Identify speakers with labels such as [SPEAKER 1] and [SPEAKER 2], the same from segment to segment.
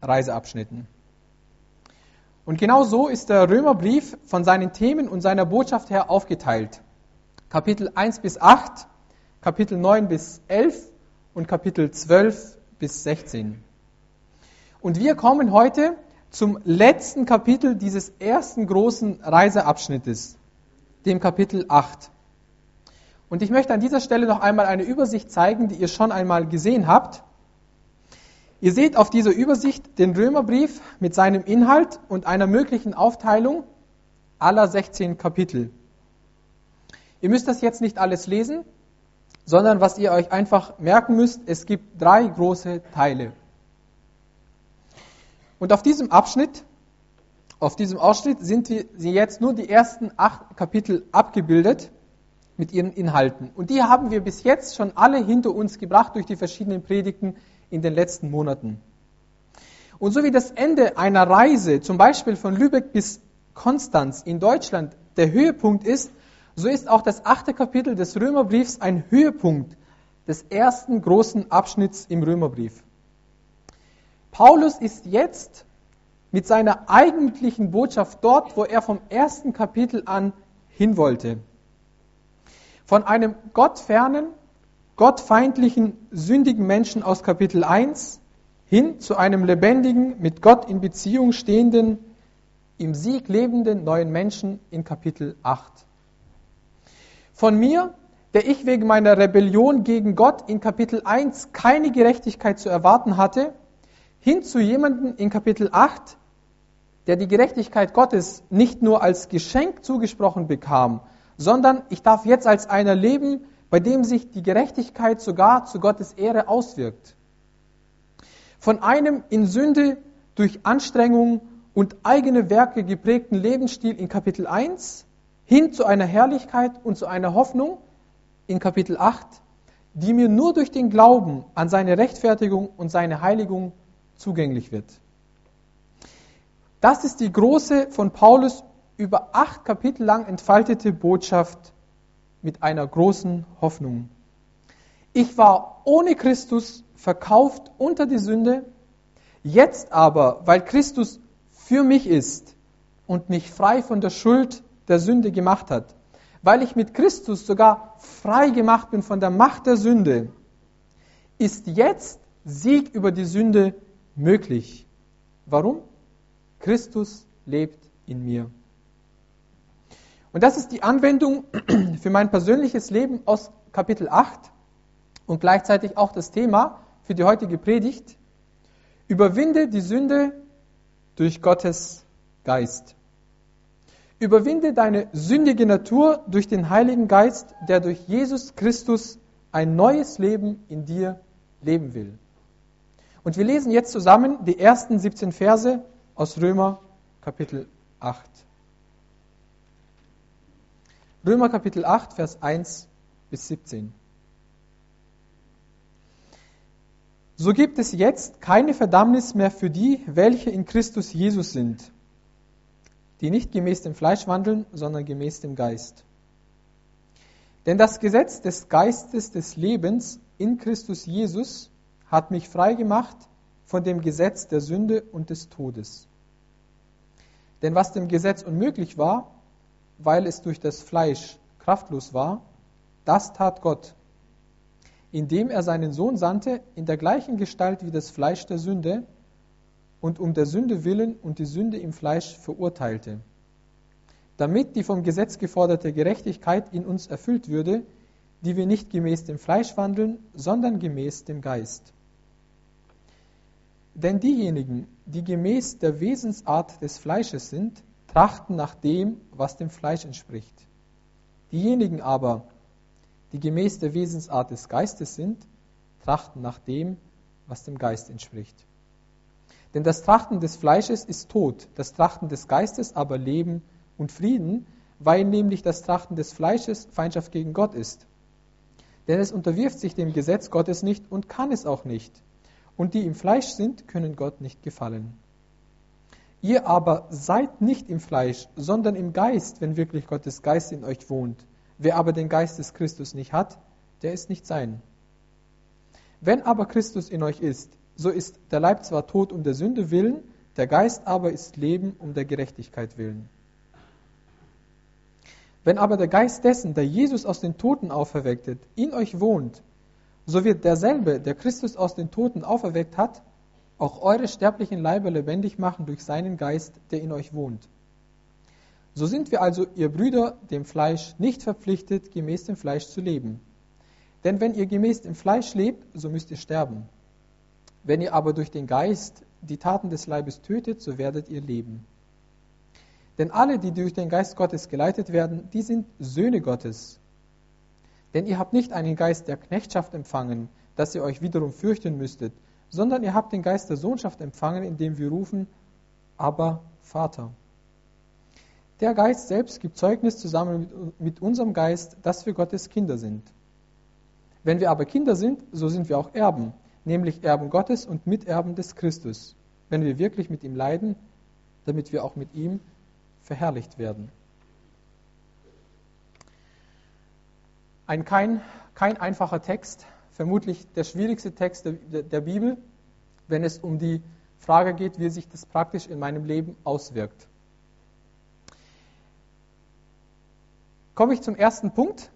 [SPEAKER 1] Reiseabschnitten. Und genau so ist der Römerbrief von seinen Themen und seiner Botschaft her aufgeteilt. Kapitel 1 bis 8, Kapitel 9 bis 11 und Kapitel 12 bis 16. Und wir kommen heute zum letzten Kapitel dieses ersten großen Reiseabschnittes, dem Kapitel 8. Und ich möchte an dieser Stelle noch einmal eine Übersicht zeigen, die ihr schon einmal gesehen habt. Ihr seht auf dieser Übersicht den Römerbrief mit seinem Inhalt und einer möglichen Aufteilung aller 16 Kapitel. Ihr müsst das jetzt nicht alles lesen, sondern was ihr euch einfach merken müsst, es gibt drei große Teile. Und auf diesem Abschnitt, auf diesem Ausschnitt sind sie jetzt nur die ersten acht Kapitel abgebildet mit ihren Inhalten. Und die haben wir bis jetzt schon alle hinter uns gebracht durch die verschiedenen Predigten in den letzten Monaten. Und so wie das Ende einer Reise, zum Beispiel von Lübeck bis Konstanz in Deutschland, der Höhepunkt ist, so ist auch das achte Kapitel des Römerbriefs ein Höhepunkt des ersten großen Abschnitts im Römerbrief. Paulus ist jetzt mit seiner eigentlichen Botschaft dort, wo er vom ersten Kapitel an hin wollte. Von einem gottfernen, gottfeindlichen, sündigen Menschen aus Kapitel 1 hin zu einem lebendigen, mit Gott in Beziehung stehenden, im Sieg lebenden neuen Menschen in Kapitel 8. Von mir, der ich wegen meiner Rebellion gegen Gott in Kapitel 1 keine Gerechtigkeit zu erwarten hatte, hin zu jemandem in Kapitel 8, der die Gerechtigkeit Gottes nicht nur als Geschenk zugesprochen bekam, sondern ich darf jetzt als einer leben, bei dem sich die Gerechtigkeit sogar zu Gottes Ehre auswirkt. Von einem in Sünde durch Anstrengung und eigene Werke geprägten Lebensstil in Kapitel 1 hin zu einer Herrlichkeit und zu einer Hoffnung in Kapitel 8, die mir nur durch den Glauben an seine Rechtfertigung und seine Heiligung zugänglich wird. Das ist die große von Paulus über acht Kapitel lang entfaltete Botschaft mit einer großen Hoffnung. Ich war ohne Christus verkauft unter die Sünde, jetzt aber, weil Christus für mich ist und mich frei von der Schuld der Sünde gemacht hat, weil ich mit Christus sogar frei gemacht bin von der Macht der Sünde, ist jetzt Sieg über die Sünde möglich. Warum? Christus lebt in mir. Und das ist die Anwendung für mein persönliches Leben aus Kapitel 8 und gleichzeitig auch das Thema für die heutige Predigt. Überwinde die Sünde durch Gottes Geist. Überwinde deine sündige Natur durch den Heiligen Geist, der durch Jesus Christus ein neues Leben in dir leben will. Und wir lesen jetzt zusammen die ersten 17 Verse aus Römer Kapitel 8. Römer Kapitel 8, Vers 1 bis 17. So gibt es jetzt keine Verdammnis mehr für die, welche in Christus Jesus sind, die nicht gemäß dem Fleisch wandeln, sondern gemäß dem Geist. Denn das Gesetz des Geistes des Lebens in Christus Jesus hat mich frei gemacht von dem Gesetz der Sünde und des Todes. Denn was dem Gesetz unmöglich war, weil es durch das Fleisch kraftlos war, das tat Gott, indem er seinen Sohn sandte in der gleichen Gestalt wie das Fleisch der Sünde und um der Sünde willen und die Sünde im Fleisch verurteilte, damit die vom Gesetz geforderte Gerechtigkeit in uns erfüllt würde, die wir nicht gemäß dem Fleisch wandeln, sondern gemäß dem Geist. Denn diejenigen, die gemäß der Wesensart des Fleisches sind, trachten nach dem, was dem Fleisch entspricht. Diejenigen aber, die gemäß der Wesensart des Geistes sind, trachten nach dem, was dem Geist entspricht. Denn das Trachten des Fleisches ist Tod, das Trachten des Geistes aber Leben und Frieden, weil nämlich das Trachten des Fleisches Feindschaft gegen Gott ist. Denn es unterwirft sich dem Gesetz Gottes nicht und kann es auch nicht. Und die im Fleisch sind, können Gott nicht gefallen. Ihr aber seid nicht im Fleisch, sondern im Geist, wenn wirklich Gottes Geist in euch wohnt. Wer aber den Geist des Christus nicht hat, der ist nicht sein. Wenn aber Christus in euch ist, so ist der Leib zwar tot um der Sünde willen, der Geist aber ist Leben um der Gerechtigkeit willen. Wenn aber der Geist dessen, der Jesus aus den Toten auferwecktet, in euch wohnt, so wird derselbe, der Christus aus den Toten auferweckt hat, auch eure sterblichen Leiber lebendig machen durch seinen Geist, der in euch wohnt. So sind wir also, ihr Brüder, dem Fleisch nicht verpflichtet, gemäß dem Fleisch zu leben. Denn wenn ihr gemäß dem Fleisch lebt, so müsst ihr sterben. Wenn ihr aber durch den Geist die Taten des Leibes tötet, so werdet ihr leben. Denn alle, die durch den Geist Gottes geleitet werden, die sind Söhne Gottes. Denn ihr habt nicht einen Geist der Knechtschaft empfangen, dass ihr euch wiederum fürchten müsstet, sondern ihr habt den Geist der Sohnschaft empfangen, indem wir rufen, aber Vater. Der Geist selbst gibt Zeugnis zusammen mit unserem Geist, dass wir Gottes Kinder sind. Wenn wir aber Kinder sind, so sind wir auch Erben, nämlich Erben Gottes und Miterben des Christus, wenn wir wirklich mit ihm leiden, damit wir auch mit ihm verherrlicht werden. Ein kein, kein einfacher Text, vermutlich der schwierigste Text der, der Bibel, wenn es um die Frage geht, wie sich das praktisch in meinem Leben auswirkt. Komme ich zum ersten Punkt.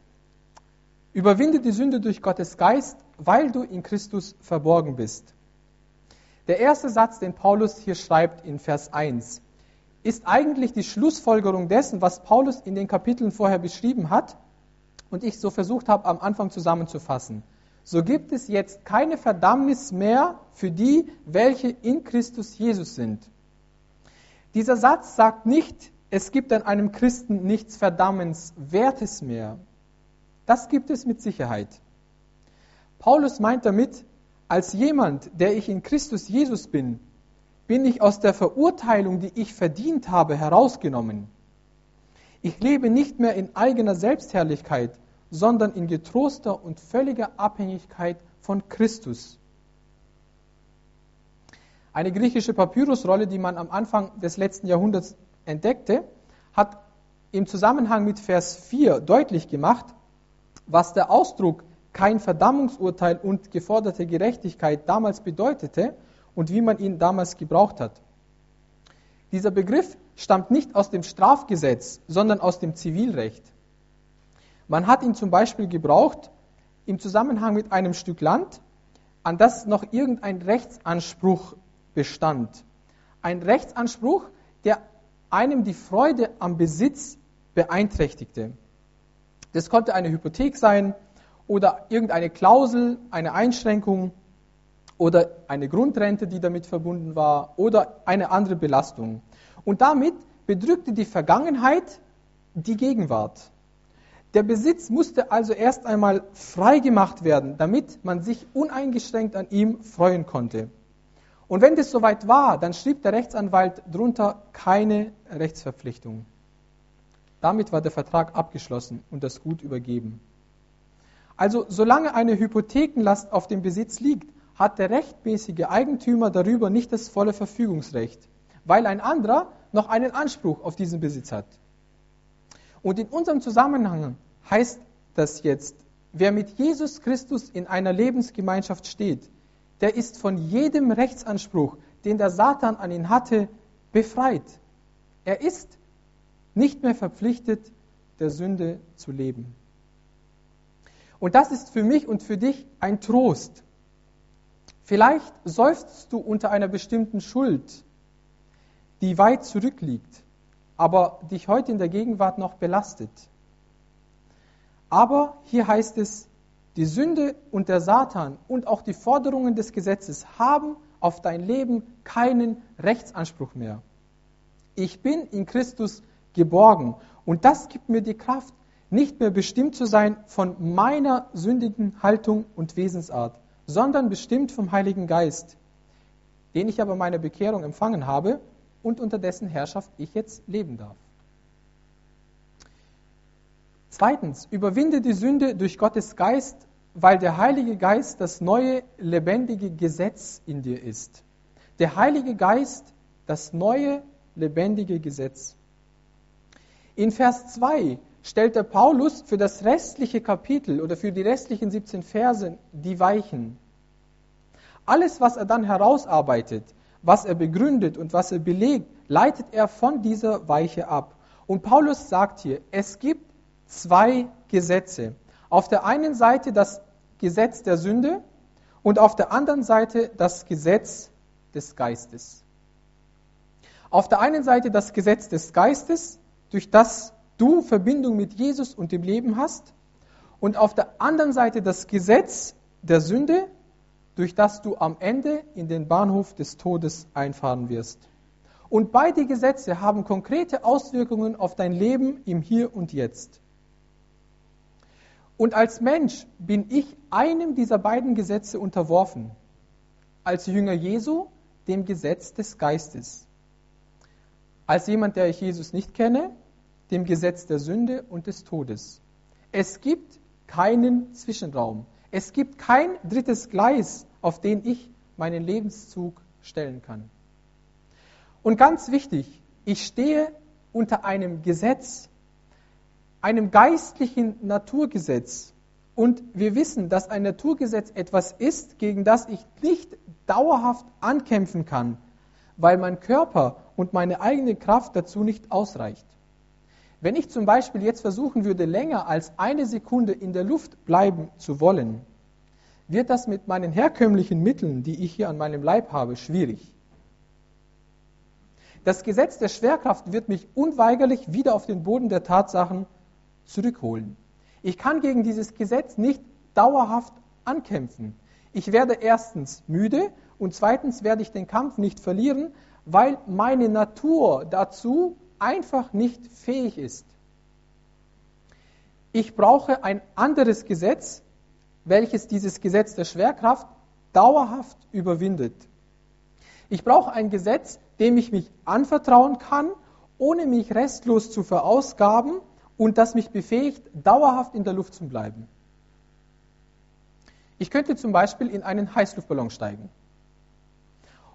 [SPEAKER 1] Überwinde die Sünde durch Gottes Geist, weil du in Christus verborgen bist. Der erste Satz, den Paulus hier schreibt in Vers 1, ist eigentlich die Schlussfolgerung dessen, was Paulus in den Kapiteln vorher beschrieben hat und ich so versucht habe, am Anfang zusammenzufassen. So gibt es jetzt keine Verdammnis mehr für die, welche in Christus Jesus sind. Dieser Satz sagt nicht, es gibt an einem Christen nichts Verdammenswertes mehr. Das gibt es mit Sicherheit. Paulus meint damit, als jemand, der ich in Christus Jesus bin, bin ich aus der Verurteilung, die ich verdient habe, herausgenommen. Ich lebe nicht mehr in eigener Selbstherrlichkeit, sondern in getroster und völliger Abhängigkeit von Christus. Eine griechische Papyrusrolle, die man am Anfang des letzten Jahrhunderts entdeckte, hat im Zusammenhang mit Vers 4 deutlich gemacht, was der Ausdruck kein Verdammungsurteil und geforderte Gerechtigkeit damals bedeutete und wie man ihn damals gebraucht hat. Dieser Begriff stammt nicht aus dem Strafgesetz, sondern aus dem Zivilrecht. Man hat ihn zum Beispiel gebraucht im Zusammenhang mit einem Stück Land, an das noch irgendein Rechtsanspruch bestand. Ein Rechtsanspruch, der einem die Freude am Besitz beeinträchtigte. Das konnte eine Hypothek sein oder irgendeine Klausel, eine Einschränkung oder eine Grundrente, die damit verbunden war oder eine andere Belastung. Und damit bedrückte die Vergangenheit die Gegenwart. Der Besitz musste also erst einmal frei gemacht werden, damit man sich uneingeschränkt an ihm freuen konnte. Und wenn das soweit war, dann schrieb der Rechtsanwalt drunter keine Rechtsverpflichtung. Damit war der Vertrag abgeschlossen und das Gut übergeben. Also solange eine Hypothekenlast auf dem Besitz liegt, hat der rechtmäßige Eigentümer darüber nicht das volle Verfügungsrecht, weil ein anderer noch einen Anspruch auf diesen Besitz hat. Und in unserem Zusammenhang heißt das jetzt, wer mit Jesus Christus in einer Lebensgemeinschaft steht, der ist von jedem Rechtsanspruch, den der Satan an ihn hatte, befreit. Er ist nicht mehr verpflichtet, der Sünde zu leben. Und das ist für mich und für dich ein Trost. Vielleicht seufzt du unter einer bestimmten Schuld, die weit zurückliegt, aber dich heute in der Gegenwart noch belastet. Aber hier heißt es, die Sünde und der Satan und auch die Forderungen des Gesetzes haben auf dein Leben keinen Rechtsanspruch mehr. Ich bin in Christus geborgen. Und das gibt mir die Kraft, nicht mehr bestimmt zu sein von meiner sündigen Haltung und Wesensart, sondern bestimmt vom Heiligen Geist, den ich aber meine Bekehrung empfangen habe und unter dessen Herrschaft ich jetzt leben darf. Zweitens, überwinde die Sünde durch Gottes Geist, weil der Heilige Geist das neue, lebendige Gesetz in dir ist. Der Heilige Geist, das neue, lebendige Gesetz. In Vers 2 stellt der Paulus für das restliche Kapitel oder für die restlichen 17 Verse die Weichen. Alles, was er dann herausarbeitet, was er begründet und was er belegt, leitet er von dieser Weiche ab. Und Paulus sagt hier, es gibt zwei Gesetze. Auf der einen Seite das Gesetz der Sünde und auf der anderen Seite das Gesetz des Geistes. Auf der einen Seite das Gesetz des Geistes, durch das du Verbindung mit Jesus und dem Leben hast, und auf der anderen Seite das Gesetz der Sünde, durch das du am Ende in den Bahnhof des Todes einfahren wirst. Und beide Gesetze haben konkrete Auswirkungen auf dein Leben im Hier und Jetzt. Und als Mensch bin ich einem dieser beiden Gesetze unterworfen. Als Jünger Jesu dem Gesetz des Geistes. Als jemand, der ich Jesus nicht kenne, dem Gesetz der Sünde und des Todes. Es gibt keinen Zwischenraum. Es gibt kein drittes Gleis, auf den ich meinen Lebenszug stellen kann. Und ganz wichtig, ich stehe unter einem Gesetz, einem geistlichen Naturgesetz. Und wir wissen, dass ein Naturgesetz etwas ist, gegen das ich nicht dauerhaft ankämpfen kann, weil mein Körper und meine eigene Kraft dazu nicht ausreicht. Wenn ich zum Beispiel jetzt versuchen würde, länger als eine Sekunde in der Luft bleiben zu wollen, wird das mit meinen herkömmlichen Mitteln, die ich hier an meinem Leib habe, schwierig. Das Gesetz der Schwerkraft wird mich unweigerlich wieder auf den Boden der Tatsachen zurückholen. Ich kann gegen dieses Gesetz nicht dauerhaft ankämpfen. Ich werde erstens müde und zweitens werde ich den Kampf nicht verlieren, weil meine Natur dazu einfach nicht fähig ist. Ich brauche ein anderes Gesetz, welches dieses Gesetz der Schwerkraft dauerhaft überwindet. Ich brauche ein Gesetz, dem ich mich anvertrauen kann, ohne mich restlos zu verausgaben und das mich befähigt, dauerhaft in der Luft zu bleiben. Ich könnte zum Beispiel in einen Heißluftballon steigen.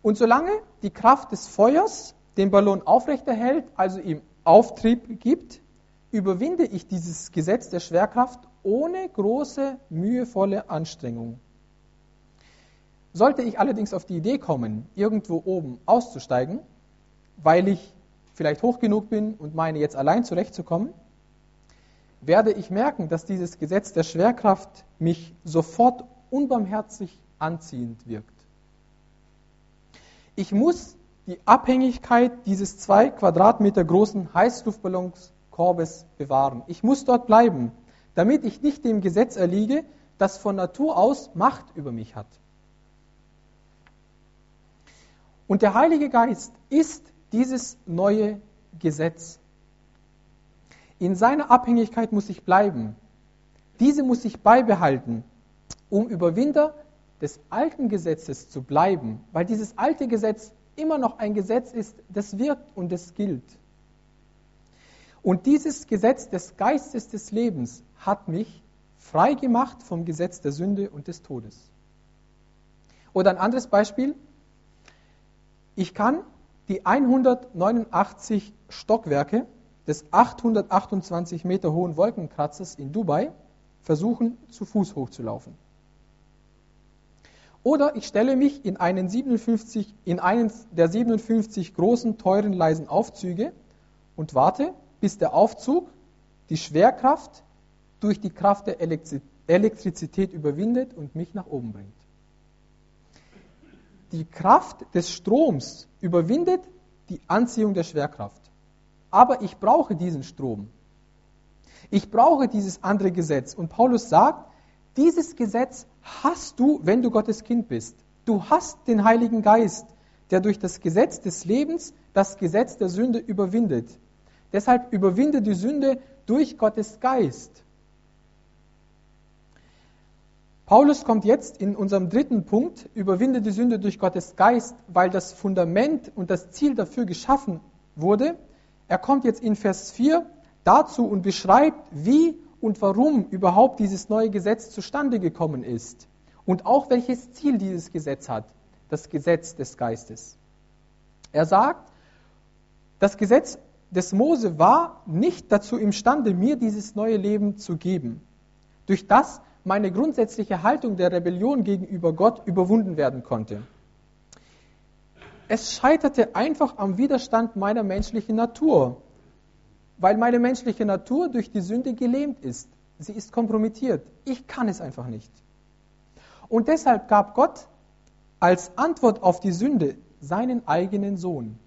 [SPEAKER 1] Und solange die Kraft des Feuers den Ballon aufrechterhält, also ihm Auftrieb gibt, überwinde ich dieses Gesetz der Schwerkraft ohne große, mühevolle Anstrengung. Sollte ich allerdings auf die Idee kommen, irgendwo oben auszusteigen, weil ich vielleicht hoch genug bin und meine jetzt allein zurechtzukommen, werde ich merken, dass dieses Gesetz der Schwerkraft mich sofort unbarmherzig anziehend wirkt. Ich muss die Abhängigkeit dieses zwei Quadratmeter großen Heißluftballonskorbes bewahren. Ich muss dort bleiben, damit ich nicht dem Gesetz erliege, das von Natur aus Macht über mich hat. Und der Heilige Geist ist dieses neue Gesetz. In seiner Abhängigkeit muss ich bleiben. Diese muss ich beibehalten, um Überwinder des alten Gesetzes zu bleiben, weil dieses alte Gesetz immer noch ein Gesetz ist, das wirkt und das gilt. Und dieses Gesetz des Geistes des Lebens hat mich frei gemacht vom Gesetz der Sünde und des Todes. Oder ein anderes Beispiel. Ich kann die 189 Stockwerke des 828 Meter hohen Wolkenkratzers in Dubai versuchen, zu Fuß hochzulaufen. Oder ich stelle mich in einen, 57, in einen der 57 großen, teuren, leisen Aufzüge und warte, bis der Aufzug die Schwerkraft durch die Kraft der Elektrizität überwindet und mich nach oben bringt. Die Kraft des Stroms überwindet die Anziehung der Schwerkraft. Aber ich brauche diesen Strom. Ich brauche dieses andere Gesetz. Und Paulus sagt, dieses Gesetz hast du, wenn du Gottes Kind bist. Du hast den Heiligen Geist, der durch das Gesetz des Lebens das Gesetz der Sünde überwindet. Deshalb überwinde die Sünde durch Gottes Geist. Paulus kommt jetzt in unserem dritten Punkt, überwinde die Sünde durch Gottes Geist, weil das Fundament und das Ziel dafür geschaffen wurde. Er kommt jetzt in Vers 4 dazu und beschreibt, wie und warum überhaupt dieses neue Gesetz zustande gekommen ist und auch welches Ziel dieses Gesetz hat, das Gesetz des Geistes. Er sagt, das Gesetz des Mose war nicht dazu imstande, mir dieses neue Leben zu geben, durch das meine grundsätzliche Haltung der Rebellion gegenüber Gott überwunden werden konnte. Es scheiterte einfach am Widerstand meiner menschlichen Natur, weil meine menschliche Natur durch die Sünde gelähmt ist. Sie ist kompromittiert. Ich kann es einfach nicht. Und deshalb gab Gott als Antwort auf die Sünde seinen eigenen Sohn.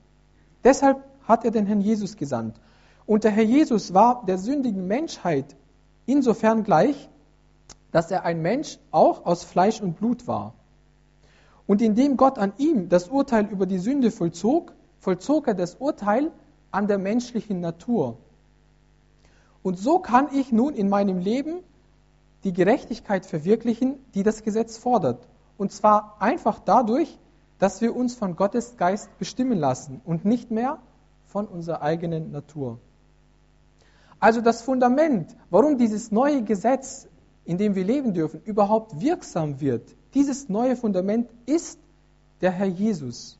[SPEAKER 1] Deshalb hat er den Herrn Jesus gesandt. Und der Herr Jesus war der sündigen Menschheit insofern gleich, dass er ein Mensch auch aus Fleisch und Blut war. Und indem Gott an ihm das Urteil über die Sünde vollzog, vollzog er das Urteil an der menschlichen Natur. Und so kann ich nun in meinem Leben die Gerechtigkeit verwirklichen, die das Gesetz fordert. Und zwar einfach dadurch, dass wir uns von Gottes Geist bestimmen lassen und nicht mehr von unserer eigenen Natur. Also das Fundament, warum dieses neue Gesetz, in dem wir leben dürfen, überhaupt wirksam wird, dieses neue Fundament ist der Herr Jesus.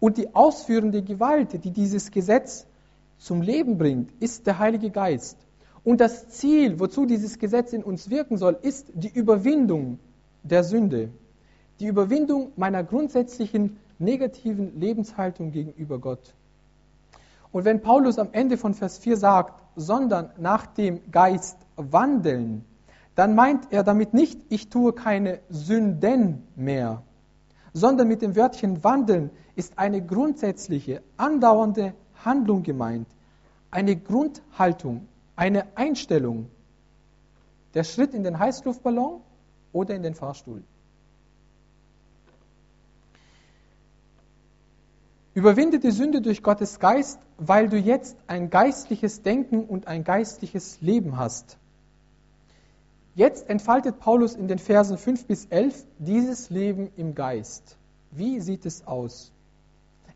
[SPEAKER 1] Und die ausführende Gewalt, die dieses Gesetz zum Leben bringt, ist der Heilige Geist. Und das Ziel, wozu dieses Gesetz in uns wirken soll, ist die Überwindung der Sünde, die Überwindung meiner grundsätzlichen negativen Lebenshaltung gegenüber Gott. Und wenn Paulus am Ende von Vers 4 sagt, sondern nach dem Geist wandeln, dann meint er damit nicht, ich tue keine Sünden mehr, sondern mit dem Wörtchen wandeln ist eine grundsätzliche, andauernde Handlung gemeint, eine Grundhaltung, eine Einstellung. Der Schritt in den Heißluftballon oder in den Fahrstuhl. Überwinde die Sünde durch Gottes Geist, weil du jetzt ein geistliches Denken und ein geistliches Leben hast. Jetzt entfaltet Paulus in den Versen 5 bis 11 dieses Leben im Geist. Wie sieht es aus?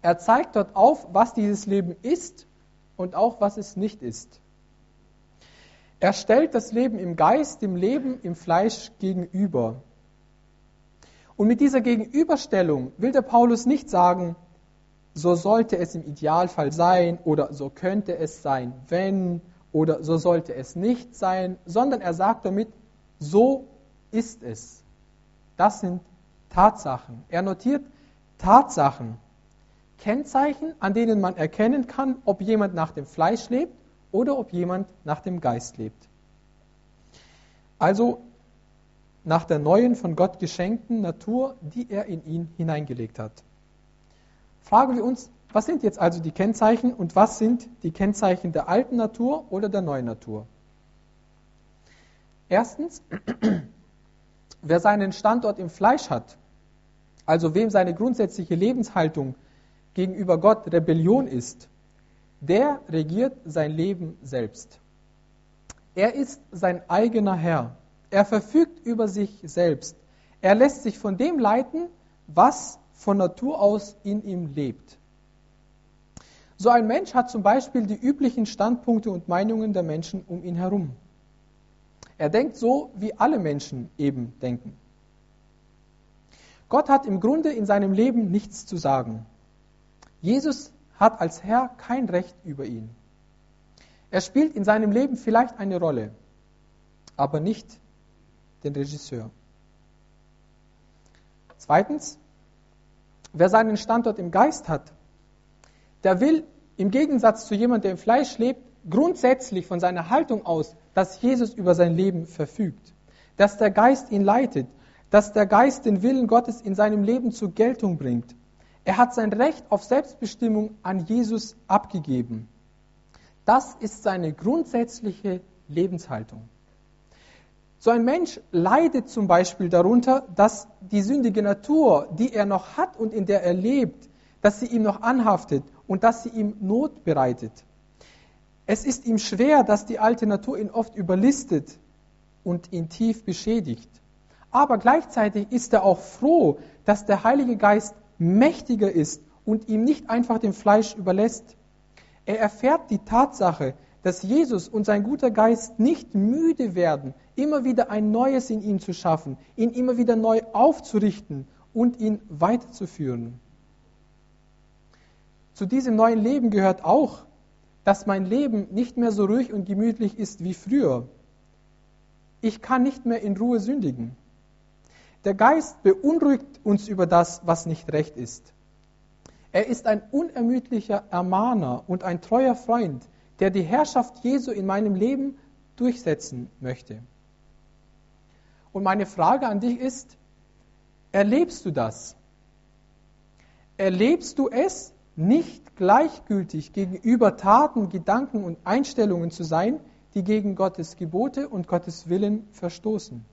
[SPEAKER 1] Er zeigt dort auf, was dieses Leben ist und auch was es nicht ist. Er stellt das Leben im Geist dem Leben im Fleisch gegenüber. Und mit dieser Gegenüberstellung will der Paulus nicht sagen, so sollte es im Idealfall sein oder so könnte es sein, wenn oder so sollte es nicht sein, sondern er sagt damit, so ist es. Das sind Tatsachen. Er notiert Tatsachen, Kennzeichen, an denen man erkennen kann, ob jemand nach dem Fleisch lebt oder ob jemand nach dem Geist lebt. Also nach der neuen von Gott geschenkten Natur, die er in ihn hineingelegt hat. Fragen wir uns, was sind jetzt also die Kennzeichen und was sind die Kennzeichen der alten Natur oder der neuen Natur? Erstens, wer seinen Standort im Fleisch hat, also wem seine grundsätzliche Lebenshaltung gegenüber Gott Rebellion ist, der regiert sein Leben selbst. Er ist sein eigener Herr. Er verfügt über sich selbst. Er lässt sich von dem leiten, was von Natur aus in ihm lebt. So ein Mensch hat zum Beispiel die üblichen Standpunkte und Meinungen der Menschen um ihn herum. Er denkt so, wie alle Menschen eben denken. Gott hat im Grunde in seinem Leben nichts zu sagen. Jesus hat als Herr kein Recht über ihn. Er spielt in seinem Leben vielleicht eine Rolle, aber nicht den Regisseur. Zweitens, wer seinen Standort im Geist hat, der will im Gegensatz zu jemandem, der im Fleisch lebt, grundsätzlich von seiner Haltung aus, dass Jesus über sein Leben verfügt, dass der Geist ihn leitet, dass der Geist den Willen Gottes in seinem Leben zur Geltung bringt, er hat sein Recht auf Selbstbestimmung an Jesus abgegeben. Das ist seine grundsätzliche Lebenshaltung. So ein Mensch leidet zum Beispiel darunter, dass die sündige Natur, die er noch hat und in der er lebt, dass sie ihm noch anhaftet und dass sie ihm Not bereitet. Es ist ihm schwer, dass die alte Natur ihn oft überlistet und ihn tief beschädigt. Aber gleichzeitig ist er auch froh, dass der Heilige Geist mächtiger ist und ihm nicht einfach dem Fleisch überlässt. Er erfährt die Tatsache, dass Jesus und sein guter Geist nicht müde werden, immer wieder ein Neues in ihm zu schaffen, ihn immer wieder neu aufzurichten und ihn weiterzuführen. Zu diesem neuen Leben gehört auch, dass mein Leben nicht mehr so ruhig und gemütlich ist wie früher. ich kann nicht mehr in Ruhe sündigen. Der Geist beunruhigt uns über das, was nicht recht ist. Er ist ein unermüdlicher Ermahner und ein treuer Freund, der die Herrschaft Jesu in meinem Leben durchsetzen möchte. Und meine Frage an dich ist, erlebst du das? Erlebst du es, nicht gleichgültig gegenüber Taten, Gedanken und Einstellungen zu sein, die gegen Gottes Gebote und Gottes Willen verstoßen?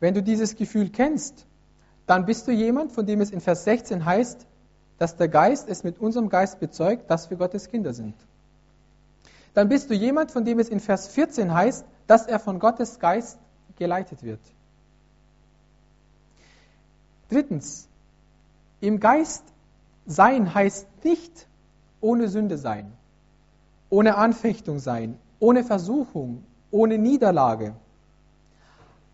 [SPEAKER 1] Wenn du dieses Gefühl kennst, dann bist du jemand, von dem es in Vers 16 heißt, dass der Geist es mit unserem Geist bezeugt, dass wir Gottes Kinder sind. Dann bist du jemand, von dem es in Vers 14 heißt, dass er von Gottes Geist geleitet wird. Drittens, im Geist sein heißt nicht ohne Sünde sein, ohne Anfechtung sein, ohne Versuchung, ohne Niederlage.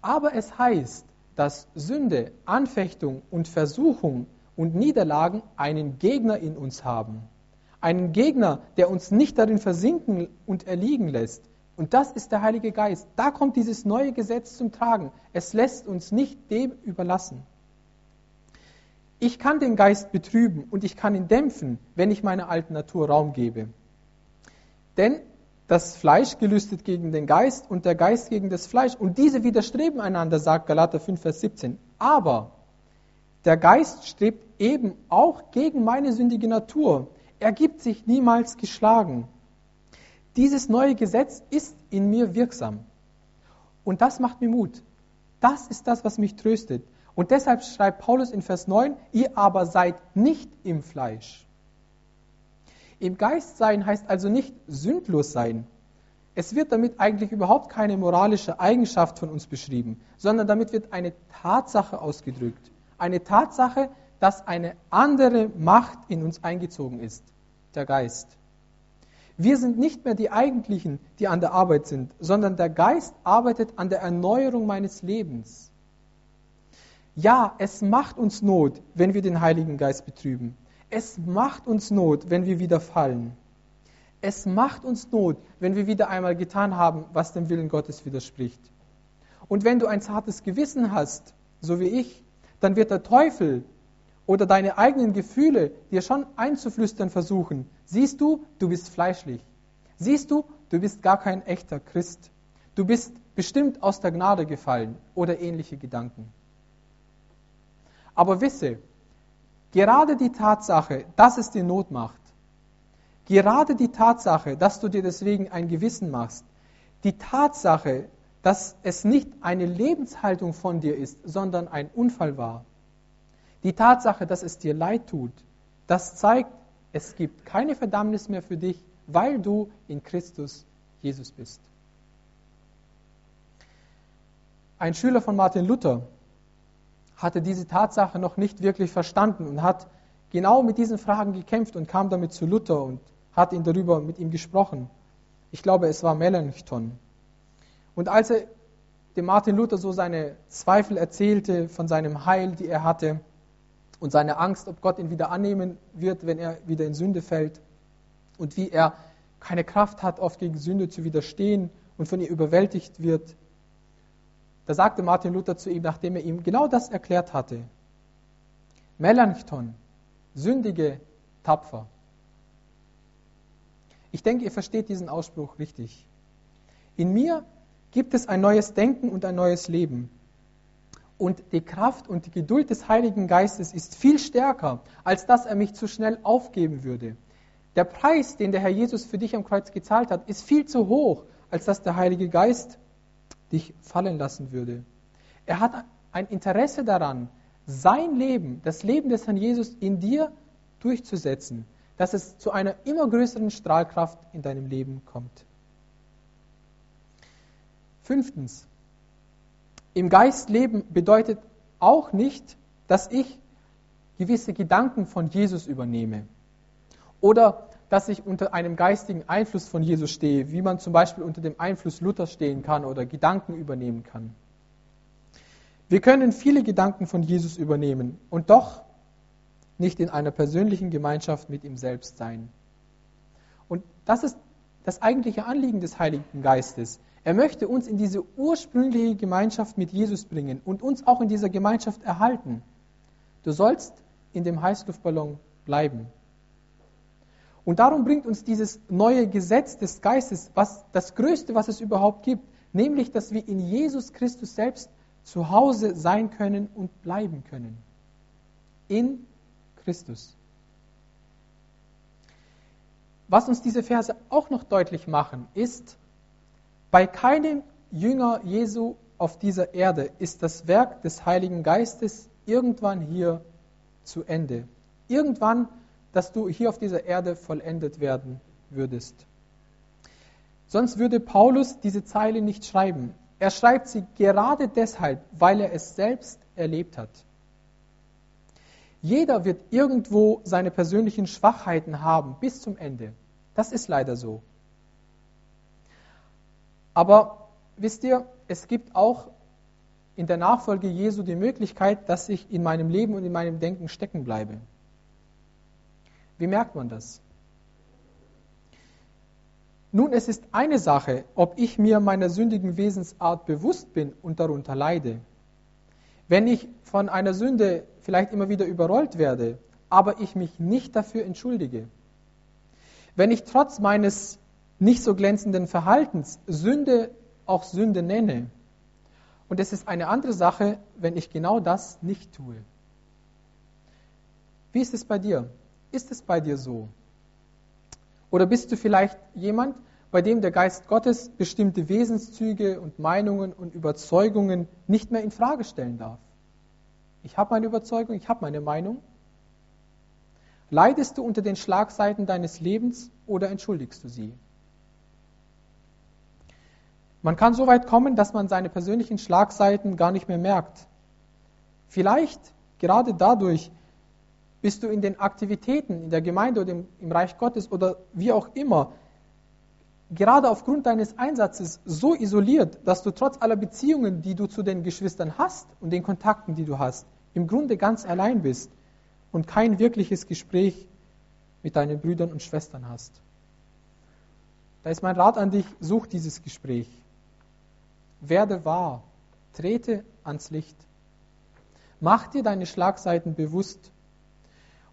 [SPEAKER 1] Aber es heißt, dass Sünde, Anfechtung und Versuchung und Niederlagen einen Gegner in uns haben. Einen Gegner, der uns nicht darin versinken und erliegen lässt. Und das ist der Heilige Geist. Da kommt dieses neue Gesetz zum Tragen. Es lässt uns nicht dem überlassen. Ich kann den Geist betrüben und ich kann ihn dämpfen, wenn ich meiner alten Natur Raum gebe. Denn das Fleisch gelüstet gegen den Geist und der Geist gegen das Fleisch. Und diese widerstreben einander, sagt Galater 5, Vers 17. Aber der Geist strebt eben auch gegen meine sündige Natur. Er gibt sich niemals geschlagen. Dieses neue Gesetz ist in mir wirksam. Und das macht mir Mut. Das ist das, was mich tröstet. Und deshalb schreibt Paulus in Vers 9, ihr aber seid nicht im Fleisch. Im Geist sein heißt also nicht sündlos sein. Es wird damit eigentlich überhaupt keine moralische Eigenschaft von uns beschrieben, sondern damit wird eine Tatsache ausgedrückt. Eine Tatsache, dass eine andere Macht in uns eingezogen ist, der Geist. Wir sind nicht mehr die Eigentlichen, die an der Arbeit sind, sondern der Geist arbeitet an der Erneuerung meines Lebens. Ja, es macht uns Not, wenn wir den Heiligen Geist betrüben. Es macht uns Not, wenn wir wieder fallen. Es macht uns Not, wenn wir wieder einmal getan haben, was dem Willen Gottes widerspricht. Und wenn du ein zartes Gewissen hast, so wie ich, dann wird der Teufel oder deine eigenen Gefühle dir schon einzuflüstern versuchen. Siehst du, du bist fleischlich. Siehst du, du bist gar kein echter Christ. Du bist bestimmt aus der Gnade gefallen oder ähnliche Gedanken. Aber wisse, Gerade die Tatsache, dass es dir Not macht, gerade die Tatsache, dass du dir deswegen ein Gewissen machst, die Tatsache, dass es nicht eine Lebenshaltung von dir ist, sondern ein Unfall war, die Tatsache, dass es dir leid tut, das zeigt, es gibt keine Verdammnis mehr für dich, weil du in Christus Jesus bist. Ein Schüler von Martin Luther hatte diese Tatsache noch nicht wirklich verstanden und hat genau mit diesen Fragen gekämpft und kam damit zu Luther und hat ihn darüber mit ihm gesprochen. Ich glaube, es war Melanchthon. Und als er dem Martin Luther so seine Zweifel erzählte von seinem Heil, die er hatte, und seine Angst, ob Gott ihn wieder annehmen wird, wenn er wieder in Sünde fällt, und wie er keine Kraft hat, oft gegen Sünde zu widerstehen und von ihr überwältigt wird, da sagte Martin Luther zu ihm, nachdem er ihm genau das erklärt hatte, Melanchthon, sündige tapfer. Ich denke, ihr versteht diesen Ausspruch richtig. In mir gibt es ein neues Denken und ein neues Leben. Und die Kraft und die Geduld des Heiligen Geistes ist viel stärker, als dass er mich zu schnell aufgeben würde. Der Preis, den der Herr Jesus für dich am Kreuz gezahlt hat, ist viel zu hoch, als dass der Heilige Geist dich fallen lassen würde. Er hat ein Interesse daran, sein Leben, das Leben des Herrn Jesus in dir durchzusetzen, dass es zu einer immer größeren Strahlkraft in deinem Leben kommt. Fünftens, im Geist leben bedeutet auch nicht, dass ich gewisse Gedanken von Jesus übernehme oder dass ich unter einem geistigen Einfluss von Jesus stehe, wie man zum Beispiel unter dem Einfluss Luther stehen kann oder Gedanken übernehmen kann. Wir können viele Gedanken von Jesus übernehmen und doch nicht in einer persönlichen Gemeinschaft mit ihm selbst sein. Und das ist das eigentliche Anliegen des Heiligen Geistes. Er möchte uns in diese ursprüngliche Gemeinschaft mit Jesus bringen und uns auch in dieser Gemeinschaft erhalten. Du sollst in dem Heißluftballon bleiben. Und darum bringt uns dieses neue Gesetz des Geistes, was das Größte, was es überhaupt gibt, nämlich, dass wir in Jesus Christus selbst zu Hause sein können und bleiben können. In Christus. Was uns diese Verse auch noch deutlich machen, ist, bei keinem Jünger Jesu auf dieser Erde ist das Werk des Heiligen Geistes irgendwann hier zu Ende. Irgendwann, dass du hier auf dieser Erde vollendet werden würdest. Sonst würde Paulus diese Zeile nicht schreiben. Er schreibt sie gerade deshalb, weil er es selbst erlebt hat. Jeder wird irgendwo seine persönlichen Schwachheiten haben bis zum Ende. Das ist leider so. Aber wisst ihr, es gibt auch in der Nachfolge Jesu die Möglichkeit, dass ich in meinem Leben und in meinem Denken stecken bleibe. Wie merkt man das? Nun, es ist eine Sache, ob ich mir meiner sündigen Wesensart bewusst bin und darunter leide. Wenn ich von einer Sünde vielleicht immer wieder überrollt werde, aber ich mich nicht dafür entschuldige. Wenn ich trotz meines nicht so glänzenden Verhaltens Sünde auch Sünde nenne. Und es ist eine andere Sache, wenn ich genau das nicht tue. Wie ist es bei dir? Ist es bei dir so? Oder bist du vielleicht jemand, bei dem der Geist Gottes bestimmte Wesenszüge und Meinungen und Überzeugungen nicht mehr in Frage stellen darf? Ich habe meine Überzeugung, ich habe meine Meinung. Leidest du unter den Schlagseiten deines Lebens oder entschuldigst du sie? Man kann so weit kommen, dass man seine persönlichen Schlagseiten gar nicht mehr merkt. Vielleicht gerade dadurch bist du in den Aktivitäten in der Gemeinde oder im, Reich Gottes oder wie auch immer, gerade aufgrund deines Einsatzes so isoliert, dass du trotz aller Beziehungen, die du zu den Geschwistern hast und den Kontakten, die du hast, im Grunde ganz allein bist und kein wirkliches Gespräch mit deinen Brüdern und Schwestern hast. Da ist mein Rat an dich, such dieses Gespräch. Werde wahr, trete ans Licht. Mach dir deine Schlagseiten bewusst.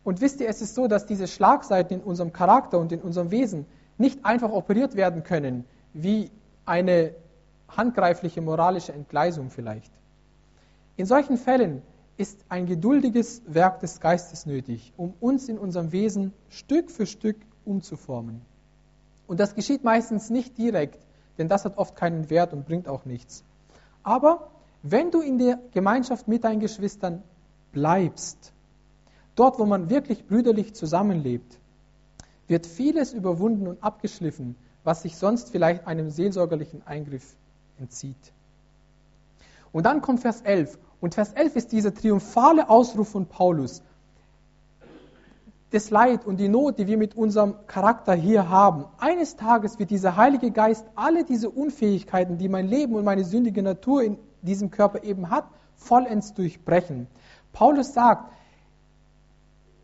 [SPEAKER 1] Und wisst ihr, es ist so, dass diese Schlagseiten in unserem Charakter und in unserem Wesen nicht einfach operiert werden können, wie eine handgreifliche moralische Entgleisung vielleicht. In solchen Fällen ist ein geduldiges Werk des Geistes nötig, um uns in unserem Wesen Stück für Stück umzuformen. Und das geschieht meistens nicht direkt, denn das hat oft keinen Wert und bringt auch nichts. Aber wenn du in der Gemeinschaft mit deinen Geschwistern bleibst, dort wo man wirklich brüderlich zusammenlebt, wird vieles überwunden und abgeschliffen, was sich sonst vielleicht einem seelsorgerlichen Eingriff entzieht. Und dann kommt Vers 11. Und Vers 11 ist dieser triumphale Ausruf von Paulus. Das Leid und die Not, die wir mit unserem Charakter hier haben. Eines Tages wird dieser Heilige Geist alle diese Unfähigkeiten, die mein Leben und meine sündige Natur in diesem Körper eben hat, vollends durchbrechen. Paulus sagt,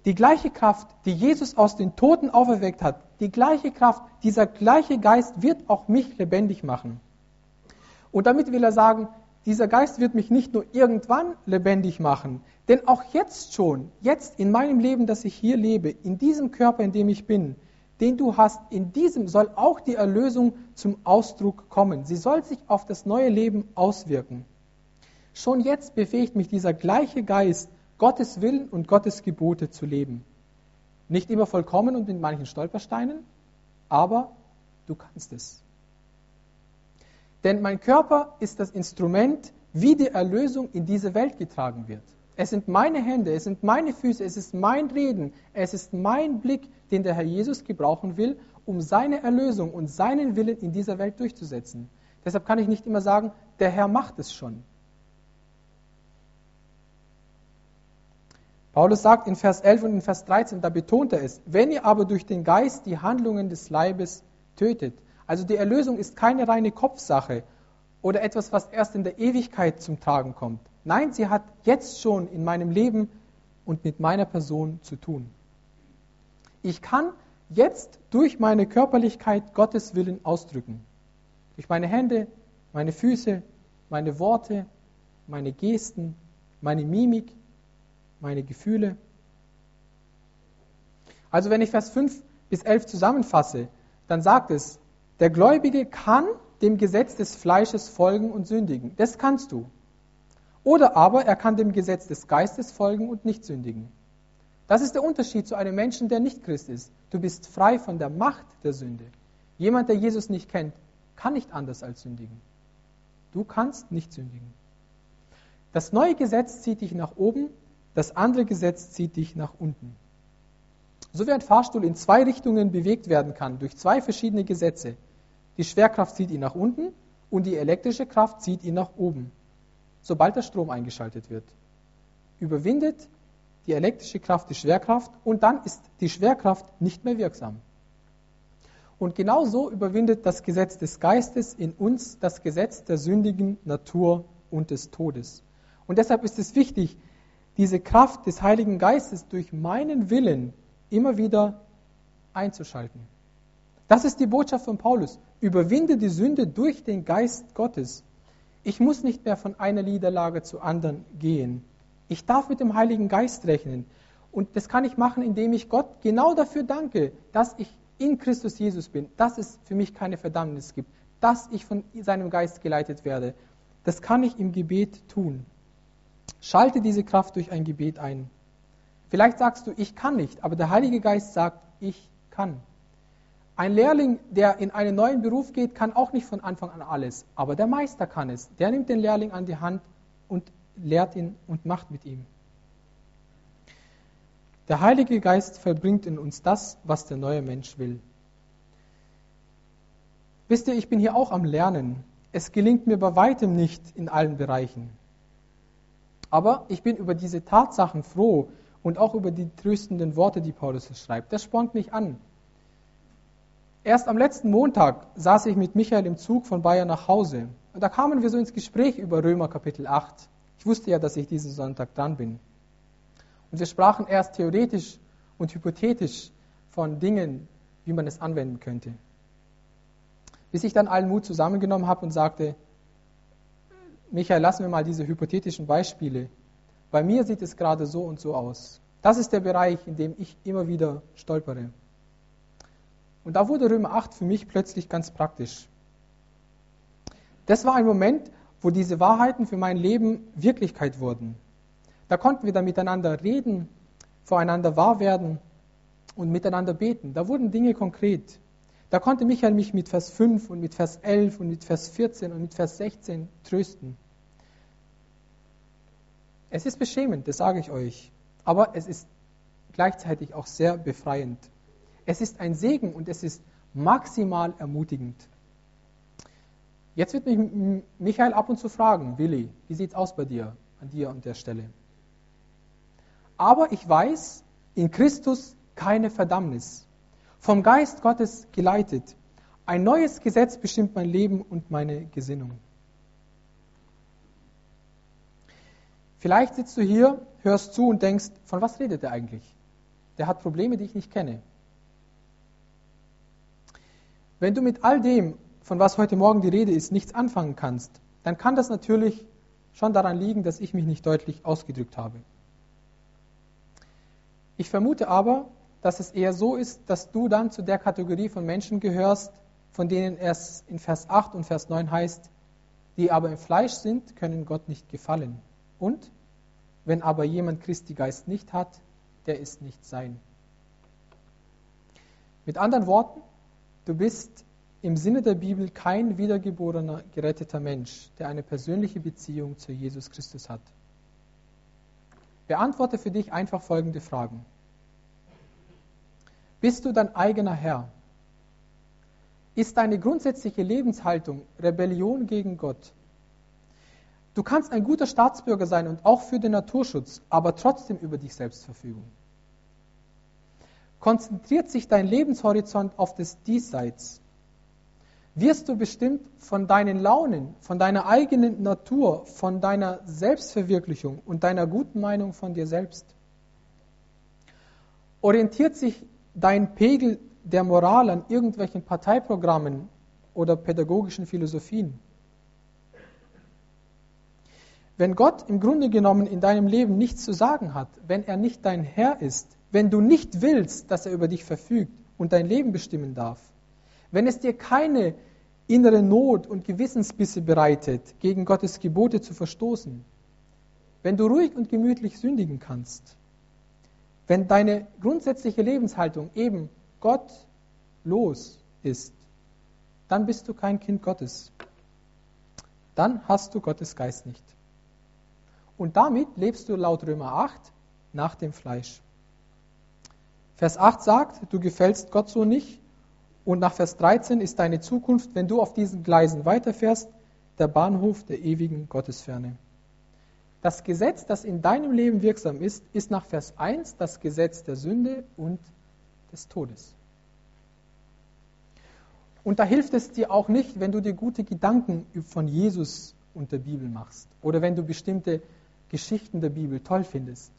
[SPEAKER 1] die gleiche Kraft, die Jesus aus den Toten auferweckt hat, die gleiche Kraft, dieser gleiche Geist wird auch mich lebendig machen. Und damit will er sagen, dieser Geist wird mich nicht nur irgendwann lebendig machen, denn auch jetzt schon, jetzt in meinem Leben, das ich hier lebe, in diesem Körper, in dem ich bin, den du hast, in diesem soll auch die Erlösung zum Ausdruck kommen. Sie soll sich auf das neue Leben auswirken. Schon jetzt befähigt mich dieser gleiche Geist, Gottes Willen und Gottes Gebote zu leben. Nicht immer vollkommen und mit manchen Stolpersteinen, aber du kannst es. Denn mein Körper ist das Instrument, wie die Erlösung in diese Welt getragen wird. Es sind meine Hände, es sind meine Füße, es ist mein Reden, es ist mein Blick, den der Herr Jesus gebrauchen will, um seine Erlösung und seinen Willen in dieser Welt durchzusetzen. Deshalb kann ich nicht immer sagen, der Herr macht es schon. Paulus sagt in Vers 11 und in Vers 13, da betont er es, wenn ihr aber durch den Geist die Handlungen des Leibes tötet, also die Erlösung ist keine reine Kopfsache oder etwas, was erst in der Ewigkeit zum Tragen kommt. Nein, sie hat jetzt schon in meinem Leben und mit meiner Person zu tun. Ich kann jetzt durch meine Körperlichkeit Gottes Willen ausdrücken. Durch meine Hände, meine Füße, meine Worte, meine Gesten, meine Mimik, meine Gefühle. Also wenn ich Vers 5 bis 11 zusammenfasse, dann sagt es, der Gläubige kann dem Gesetz des Fleisches folgen und sündigen. Das kannst du. Oder aber er kann dem Gesetz des Geistes folgen und nicht sündigen. Das ist der Unterschied zu einem Menschen, der nicht Christ ist. Du bist frei von der Macht der Sünde. Jemand, der Jesus nicht kennt, kann nicht anders als sündigen. Du kannst nicht sündigen. Das neue Gesetz zieht dich nach oben, das andere Gesetz zieht dich nach unten. So wie ein Fahrstuhl in zwei Richtungen bewegt werden kann, durch zwei verschiedene Gesetze. Die Schwerkraft zieht ihn nach unten und die elektrische Kraft zieht ihn nach oben, sobald der Strom eingeschaltet wird. Überwindet die elektrische Kraft die Schwerkraft und dann ist die Schwerkraft nicht mehr wirksam. Und genauso überwindet das Gesetz des Geistes in uns das Gesetz der sündigen Natur und des Todes. Und deshalb ist es wichtig, diese Kraft des Heiligen Geistes durch meinen Willen immer wieder einzuschalten. Das ist die Botschaft von Paulus. Überwinde die Sünde durch den Geist Gottes. Ich muss nicht mehr von einer Niederlage zur anderen gehen. Ich darf mit dem Heiligen Geist rechnen. Und das kann ich machen, indem ich Gott genau dafür danke, dass ich in Christus Jesus bin, dass es für mich keine Verdammnis gibt, dass ich von seinem Geist geleitet werde. Das kann ich im Gebet tun. Schalte diese Kraft durch ein Gebet ein. Vielleicht sagst du, ich kann nicht, aber der Heilige Geist sagt, ich kann. Ein Lehrling, der in einen neuen Beruf geht, kann auch nicht von Anfang an alles, aber der Meister kann es. Der nimmt den Lehrling an die Hand und lehrt ihn und macht mit ihm. Der Heilige Geist vollbringt in uns das, was der neue Mensch will. Wisst ihr, ich bin hier auch am Lernen. Es gelingt mir bei weitem nicht in allen Bereichen. Aber ich bin über diese Tatsachen froh und auch über die tröstenden Worte, die Paulus schreibt. Das spornt mich an. Erst am letzten Montag saß ich mit Michael im Zug von Bayern nach Hause. Und da kamen wir so ins Gespräch über Römer Kapitel 8. Ich wusste ja, dass ich diesen Sonntag dran bin. Und wir sprachen erst theoretisch und hypothetisch von Dingen, wie man es anwenden könnte. Bis ich dann allen Mut zusammengenommen habe und sagte, Michael, lassen wir mal diese hypothetischen Beispiele. Bei mir sieht es gerade so und so aus. Das ist der Bereich, in dem ich immer wieder stolpere. Und da wurde Römer 8 für mich plötzlich ganz praktisch. Das war ein Moment, wo diese Wahrheiten für mein Leben Wirklichkeit wurden. Da konnten wir dann miteinander reden, voreinander wahr werden und miteinander beten. Da wurden Dinge konkret. Da konnte Michael mich mit Vers 5 und mit Vers 11 und mit Vers 14 und mit Vers 16 trösten. Es ist beschämend, das sage ich euch, aber es ist gleichzeitig auch sehr befreiend. Es ist ein Segen und es ist maximal ermutigend. Jetzt wird mich Michael ab und zu fragen, Willi, wie sieht es aus bei dir, an dir an der Stelle? Aber ich weiß, in Christus keine Verdammnis. Vom Geist Gottes geleitet. Ein neues Gesetz bestimmt mein Leben und meine Gesinnung. Vielleicht sitzt du hier, hörst zu und denkst, von was redet er eigentlich? Der hat Probleme, die ich nicht kenne. Wenn du mit all dem, von was heute Morgen die Rede ist, nichts anfangen kannst, dann kann das natürlich schon daran liegen, dass ich mich nicht deutlich ausgedrückt habe. Ich vermute aber, dass es eher so ist, dass du dann zu der Kategorie von Menschen gehörst, von denen es in Vers 8 und Vers 9 heißt, die aber im Fleisch sind, können Gott nicht gefallen. Und wenn aber jemand Christi Geist nicht hat, der ist nicht sein. Mit anderen Worten, Du bist im Sinne der Bibel kein wiedergeborener, geretteter Mensch, der eine persönliche Beziehung zu Jesus Christus hat. Beantworte für dich einfach folgende Fragen. Bist du dein eigener Herr? Ist deine grundsätzliche Lebenshaltung Rebellion gegen Gott? Du kannst ein guter Staatsbürger sein und auch für den Naturschutz, aber trotzdem über dich selbst verfügen. Konzentriert sich dein Lebenshorizont auf das Diesseits, wirst du bestimmt von deinen Launen, von deiner eigenen Natur, von deiner Selbstverwirklichung und deiner guten Meinung von dir selbst. Orientiert sich dein Pegel der Moral an irgendwelchen Parteiprogrammen oder pädagogischen Philosophien. Wenn Gott im Grunde genommen in deinem Leben nichts zu sagen hat, wenn er nicht dein Herr ist, wenn du nicht willst, dass er über dich verfügt und dein Leben bestimmen darf, wenn es dir keine innere Not und Gewissensbisse bereitet, gegen Gottes Gebote zu verstoßen, wenn du ruhig und gemütlich sündigen kannst, wenn deine grundsätzliche Lebenshaltung eben Gott los ist, dann bist du kein Kind Gottes. Dann hast du Gottes Geist nicht. Und damit lebst du laut Römer 8 nach dem Fleisch. Vers 8 sagt, du gefällst Gott so nicht. Und nach Vers 13 ist deine Zukunft, wenn du auf diesen Gleisen weiterfährst, der Bahnhof der ewigen Gottesferne. Das Gesetz, das in deinem Leben wirksam ist, ist nach Vers 1 das Gesetz der Sünde und des Todes. Und da hilft es dir auch nicht, wenn du dir gute Gedanken von Jesus und der Bibel machst oder wenn du bestimmte Geschichten der Bibel toll findest.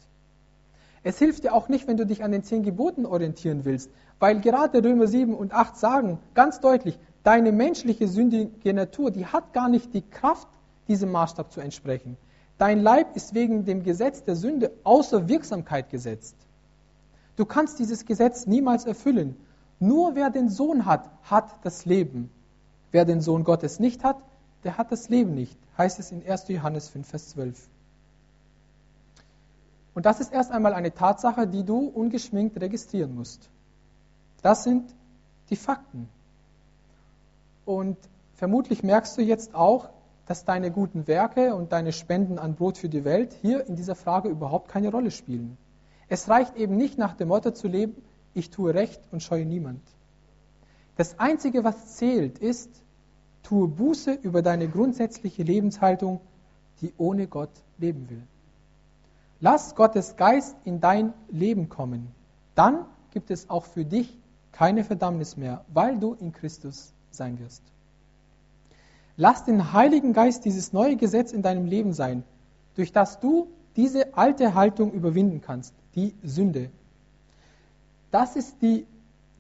[SPEAKER 1] Es hilft dir auch nicht, wenn du dich an den zehn Geboten orientieren willst, weil gerade Römer 7 und 8 sagen ganz deutlich, deine menschliche sündige Natur, die hat gar nicht die Kraft, diesem Maßstab zu entsprechen. Dein Leib ist wegen dem Gesetz der Sünde außer Wirksamkeit gesetzt. Du kannst dieses Gesetz niemals erfüllen. Nur wer den Sohn hat, hat das Leben. Wer den Sohn Gottes nicht hat, der hat das Leben nicht, heißt es in 1. Johannes 5, Vers 12. Und das ist erst einmal eine Tatsache, die du ungeschminkt registrieren musst. Das sind die Fakten. Und vermutlich merkst du jetzt auch, dass deine guten Werke und deine Spenden an Brot für die Welt hier in dieser Frage überhaupt keine Rolle spielen. Es reicht eben nicht nach dem Motto zu leben, ich tue Recht und scheue niemand. Das Einzige, was zählt, ist, tue Buße über deine grundsätzliche Lebenshaltung, die ohne Gott leben will. Lass Gottes Geist in dein Leben kommen. Dann gibt es auch für dich keine Verdammnis mehr, weil du in Christus sein wirst. Lass den Heiligen Geist dieses neue Gesetz in deinem Leben sein, durch das du diese alte Haltung überwinden kannst, die Sünde. Das ist die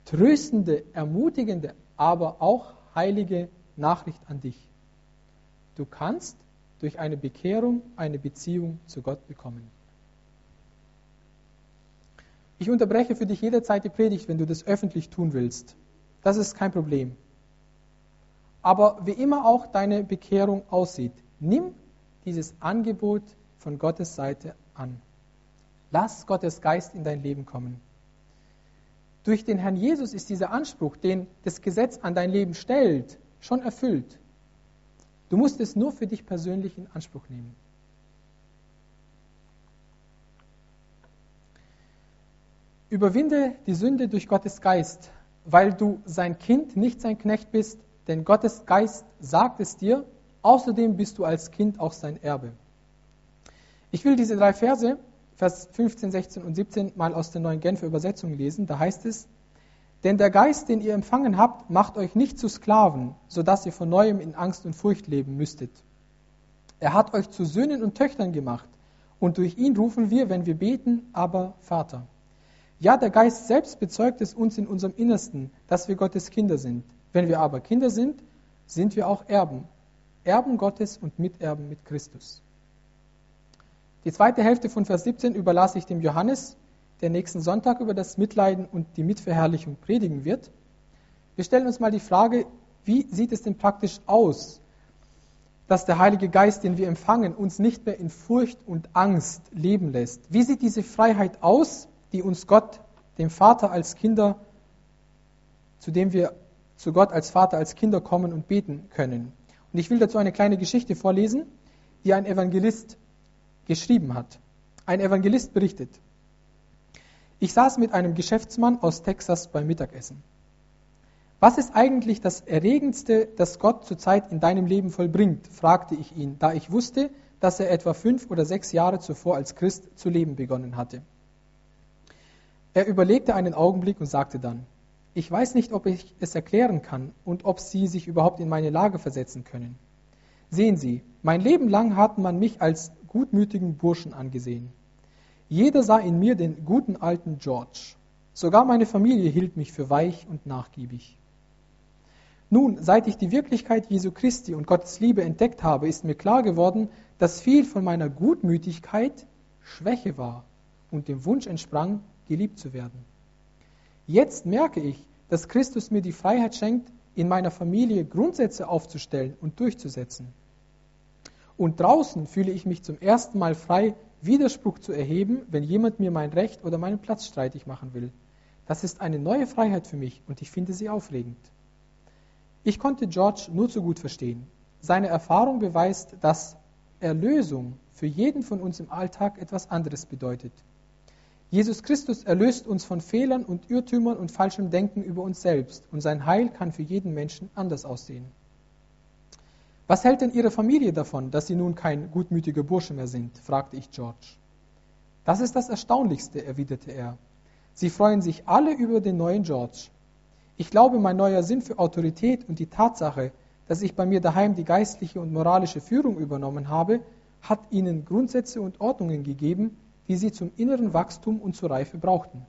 [SPEAKER 1] tröstende, ermutigende, aber auch heilige Nachricht an dich. Du kannst durch eine Bekehrung eine Beziehung zu Gott bekommen. Ich unterbreche für dich jederzeit die Predigt, wenn du das öffentlich tun willst. Das ist kein Problem. Aber wie immer auch deine Bekehrung aussieht, nimm dieses Angebot von Gottes Seite an. Lass Gottes Geist in dein Leben kommen. Durch den Herrn Jesus ist dieser Anspruch, den das Gesetz an dein Leben stellt, schon erfüllt. Du musst es nur für dich persönlich in Anspruch nehmen. Überwinde die Sünde durch Gottes Geist, weil du sein Kind, nicht sein Knecht bist, denn Gottes Geist sagt es dir, außerdem bist du als Kind auch sein Erbe. Ich will diese drei Verse, Vers 15, 16 und 17, mal aus der neuen Genfer Übersetzung lesen. Da heißt es, denn der Geist, den ihr empfangen habt, macht euch nicht zu Sklaven, sodass ihr von neuem in Angst und Furcht leben müsstet. Er hat euch zu Söhnen und Töchtern gemacht, und durch ihn rufen wir, wenn wir beten, aber Vater. Ja, der Geist selbst bezeugt es uns in unserem Innersten, dass wir Gottes Kinder sind. Wenn wir aber Kinder sind, sind wir auch Erben. Erben Gottes und Miterben mit Christus. Die zweite Hälfte von Vers 17 überlasse ich dem Johannes, der nächsten Sonntag über das Mitleiden und die Mitverherrlichung predigen wird. Wir stellen uns mal die Frage, wie sieht es denn praktisch aus, dass der Heilige Geist, den wir empfangen, uns nicht mehr in Furcht und Angst leben lässt? Wie sieht diese Freiheit aus, die uns Gott, dem Vater als Kinder, zu dem wir zu Gott als Vater, als Kinder kommen und beten können. Und ich will dazu eine kleine Geschichte vorlesen, die ein Evangelist geschrieben hat. Ein Evangelist berichtet. Ich saß mit einem Geschäftsmann aus Texas beim Mittagessen. Was ist eigentlich das Erregendste, das Gott zurzeit in deinem Leben vollbringt? fragte ich ihn, da ich wusste, dass er etwa fünf oder sechs Jahre zuvor als Christ zu leben begonnen hatte. Er überlegte einen Augenblick und sagte dann, ich weiß nicht, ob ich es erklären kann und ob Sie sich überhaupt in meine Lage versetzen können. Sehen Sie, mein Leben lang hat man mich als gutmütigen Burschen angesehen. Jeder sah in mir den guten alten George. Sogar meine Familie hielt mich für weich und nachgiebig. Nun, seit ich die Wirklichkeit Jesu Christi und Gottes Liebe entdeckt habe, ist mir klar geworden, dass viel von meiner Gutmütigkeit Schwäche war und dem Wunsch entsprang, geliebt zu werden. Jetzt merke ich, dass Christus mir die Freiheit schenkt, in meiner Familie Grundsätze aufzustellen und durchzusetzen. Und draußen fühle ich mich zum ersten Mal frei, Widerspruch zu erheben, wenn jemand mir mein Recht oder meinen Platz streitig machen will. Das ist eine neue Freiheit für mich und ich finde sie aufregend. Ich konnte George nur zu gut verstehen. Seine Erfahrung beweist, dass Erlösung für jeden von uns im Alltag etwas anderes bedeutet. Jesus Christus erlöst uns von Fehlern und Irrtümern und falschem Denken über uns selbst und sein Heil kann für jeden Menschen anders aussehen. Was hält denn Ihre Familie davon, dass Sie nun kein gutmütiger Bursche mehr sind? fragte ich George. Das ist das Erstaunlichste, erwiderte er. Sie freuen sich alle über den neuen George. Ich glaube, mein neuer Sinn für Autorität und die Tatsache, dass ich bei mir daheim die geistliche und moralische Führung übernommen habe, hat ihnen Grundsätze und Ordnungen gegeben, die sie zum inneren Wachstum und zur Reife brauchten.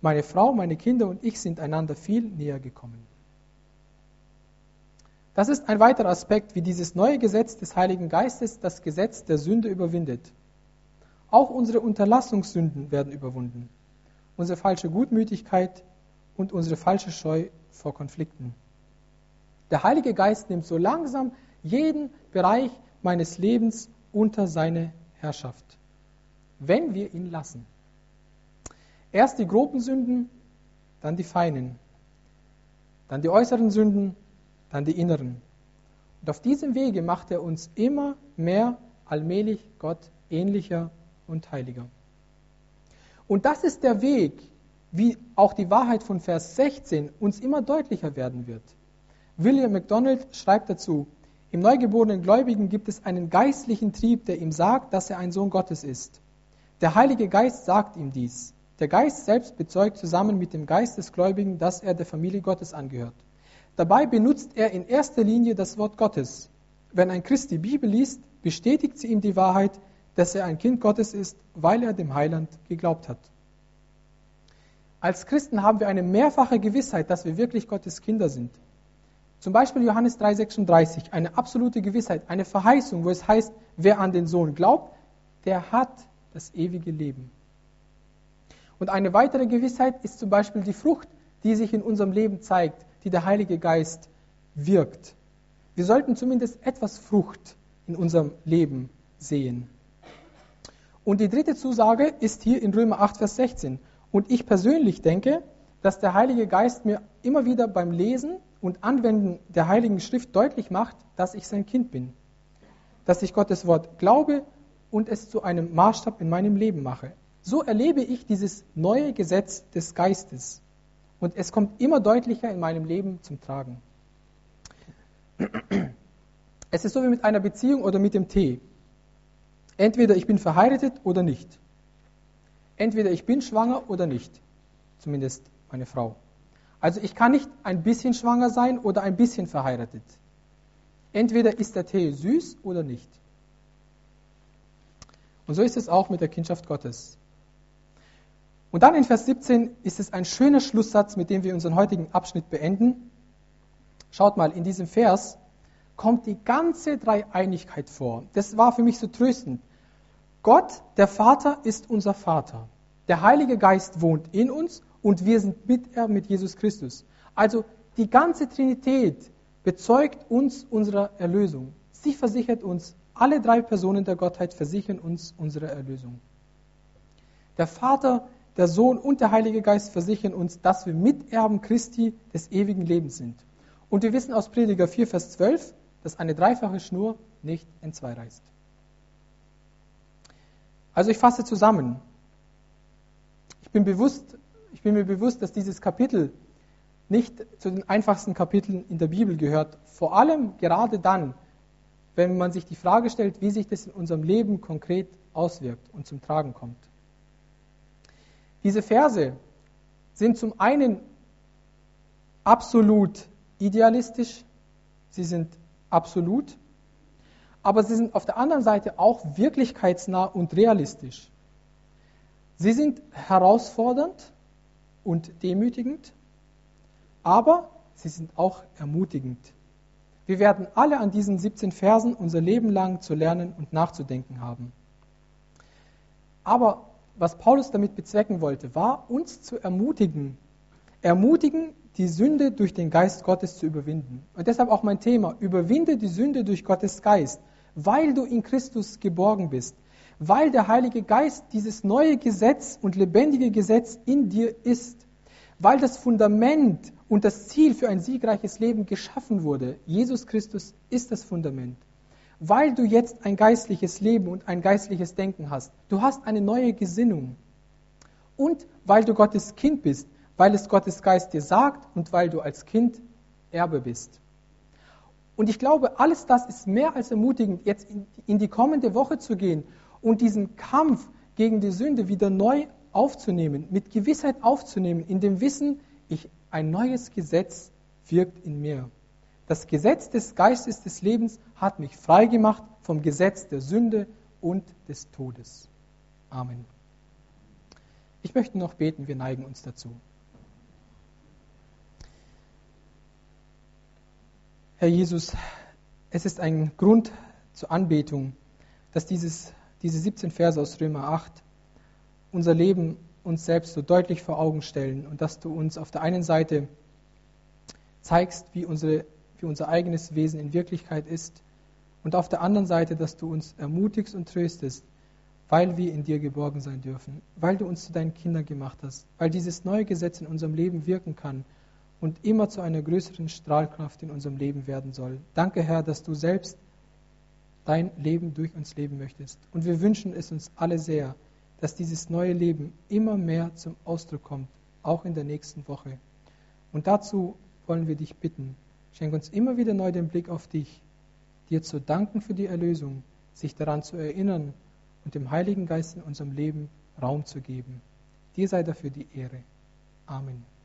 [SPEAKER 1] Meine Frau, meine Kinder und ich sind einander viel näher gekommen. Das ist ein weiterer Aspekt, wie dieses neue Gesetz des Heiligen Geistes das Gesetz der Sünde überwindet. Auch unsere Unterlassungssünden werden überwunden. Unsere falsche Gutmütigkeit und unsere falsche Scheu vor Konflikten. Der Heilige Geist nimmt so langsam jeden Bereich meines Lebens unter seine Herrschaft, wenn wir ihn lassen. Erst die groben Sünden, dann die feinen, dann die äußeren Sünden, dann die inneren. Und auf diesem Wege macht er uns immer mehr allmählich Gott ähnlicher und heiliger. Und das ist der Weg, wie auch die Wahrheit von Vers 16 uns immer deutlicher werden wird. William MacDonald schreibt dazu, im neugeborenen Gläubigen gibt es einen geistlichen Trieb, der ihm sagt, dass er ein Sohn Gottes ist. Der Heilige Geist sagt ihm dies. Der Geist selbst bezeugt zusammen mit dem Geist des Gläubigen, dass er der Familie Gottes angehört. Dabei benutzt er in erster Linie das Wort Gottes. Wenn ein Christ die Bibel liest, bestätigt sie ihm die Wahrheit, dass er ein Kind Gottes ist, weil er dem Heiland geglaubt hat. Als Christen haben wir eine mehrfache Gewissheit, dass wir wirklich Gottes Kinder sind. Zum Beispiel Johannes 3,36, eine absolute Gewissheit, eine Verheißung, wo es heißt, wer an den Sohn glaubt, der hat das ewige Leben. Und eine weitere Gewissheit ist zum Beispiel die Frucht, die sich in unserem Leben zeigt, die der Heilige Geist wirkt. Wir sollten zumindest etwas Frucht in unserem Leben sehen. Und die dritte Zusage ist hier in Römer 8, Vers 16. Und ich persönlich denke, dass der Heilige Geist mir immer wieder beim Lesen und Anwenden der Heiligen Schrift deutlich macht, dass ich sein Kind bin. Dass ich Gottes Wort glaube und es zu einem Maßstab in meinem Leben mache. So erlebe ich dieses neue Gesetz des Geistes. Und es kommt immer deutlicher in meinem Leben zum Tragen. Es ist so wie mit einer Beziehung oder mit dem Tee. Entweder ich bin verheiratet oder nicht. Entweder ich bin schwanger oder nicht. Zumindest meine Frau. Also ich kann nicht ein bisschen schwanger sein oder ein bisschen verheiratet. Entweder ist der Tee süß oder nicht. Und so ist es auch mit der Kindschaft Gottes. Und dann in Vers 17 ist es ein schöner Schlusssatz, mit dem wir unseren heutigen Abschnitt beenden. Schaut mal, in diesem Vers kommt die ganze Dreieinigkeit vor. Das war für mich so tröstend. Gott, der Vater, ist unser Vater. Der Heilige Geist wohnt in uns und wir sind Miterben mit Jesus Christus. Also die ganze Trinität bezeugt uns unserer Erlösung. Sie versichert uns, alle drei Personen der Gottheit versichern uns unsere Erlösung. Der Vater, der Sohn und der Heilige Geist versichern uns, dass wir Miterben Christi des ewigen Lebens sind. Und wir wissen aus Prediger 4, Vers 12, dass eine dreifache Schnur nicht entzwei reißt. Also ich fasse zusammen. Ich bin, bewusst, ich bin mir bewusst, dass dieses Kapitel nicht zu den einfachsten Kapiteln in der Bibel gehört. Vor allem gerade dann, wenn man sich die Frage stellt, wie sich das in unserem Leben konkret auswirkt und zum Tragen kommt. Diese Verse sind zum einen absolut idealistisch, sie sind absolut aber sie sind auf der anderen Seite auch wirklichkeitsnah und realistisch. Sie sind herausfordernd und demütigend, aber sie sind auch ermutigend. Wir werden alle an diesen 17 Versen unser Leben lang zu lernen und nachzudenken haben. Aber was Paulus damit bezwecken wollte, war, uns zu ermutigen. Ermutigen, die Sünde durch den Geist Gottes zu überwinden. Und deshalb auch mein Thema, überwinde die Sünde durch Gottes Geist, weil du in Christus geborgen bist, weil der Heilige Geist dieses neue Gesetz und lebendige Gesetz in dir ist, weil das Fundament und das Ziel für ein siegreiches Leben geschaffen wurde. Jesus Christus ist das Fundament. Weil du jetzt ein geistliches Leben und ein geistliches Denken hast. Du hast eine neue Gesinnung. Und weil du Gottes Kind bist, weil es Gottes Geist dir sagt und weil du als Kind Erbe bist. Und ich glaube, alles das ist mehr als ermutigend, jetzt in die kommende Woche zu gehen und diesen Kampf gegen die Sünde wieder neu aufzunehmen, mit Gewissheit aufzunehmen, in dem Wissen, ich, ein neues Gesetz wirkt in mir. Das Gesetz des Geistes des Lebens hat mich frei gemacht vom Gesetz der Sünde und des Todes. Amen. Ich möchte noch beten, wir neigen uns dazu. Herr Jesus, es ist ein Grund zur Anbetung, dass dieses, diese 17 Verse aus Römer 8 unser Leben uns selbst so deutlich vor Augen stellen und dass du uns auf der einen Seite zeigst, wie, unsere, wie unser eigenes Wesen in Wirklichkeit ist und auf der anderen Seite, dass du uns ermutigst und tröstest, weil wir in dir geborgen sein dürfen, weil du uns zu deinen Kindern gemacht hast, weil dieses neue Gesetz in unserem Leben wirken kann und immer zu einer größeren Strahlkraft in unserem Leben werden soll. Danke, Herr, dass du selbst dein Leben durch uns leben möchtest. Und wir wünschen es uns alle sehr, dass dieses neue Leben immer mehr zum Ausdruck kommt, auch in der nächsten Woche. Und dazu wollen wir dich bitten, schenk uns immer wieder neu den Blick auf dich, dir zu danken für die Erlösung, sich daran zu erinnern und dem Heiligen Geist in unserem Leben Raum zu geben. Dir sei dafür die Ehre. Amen.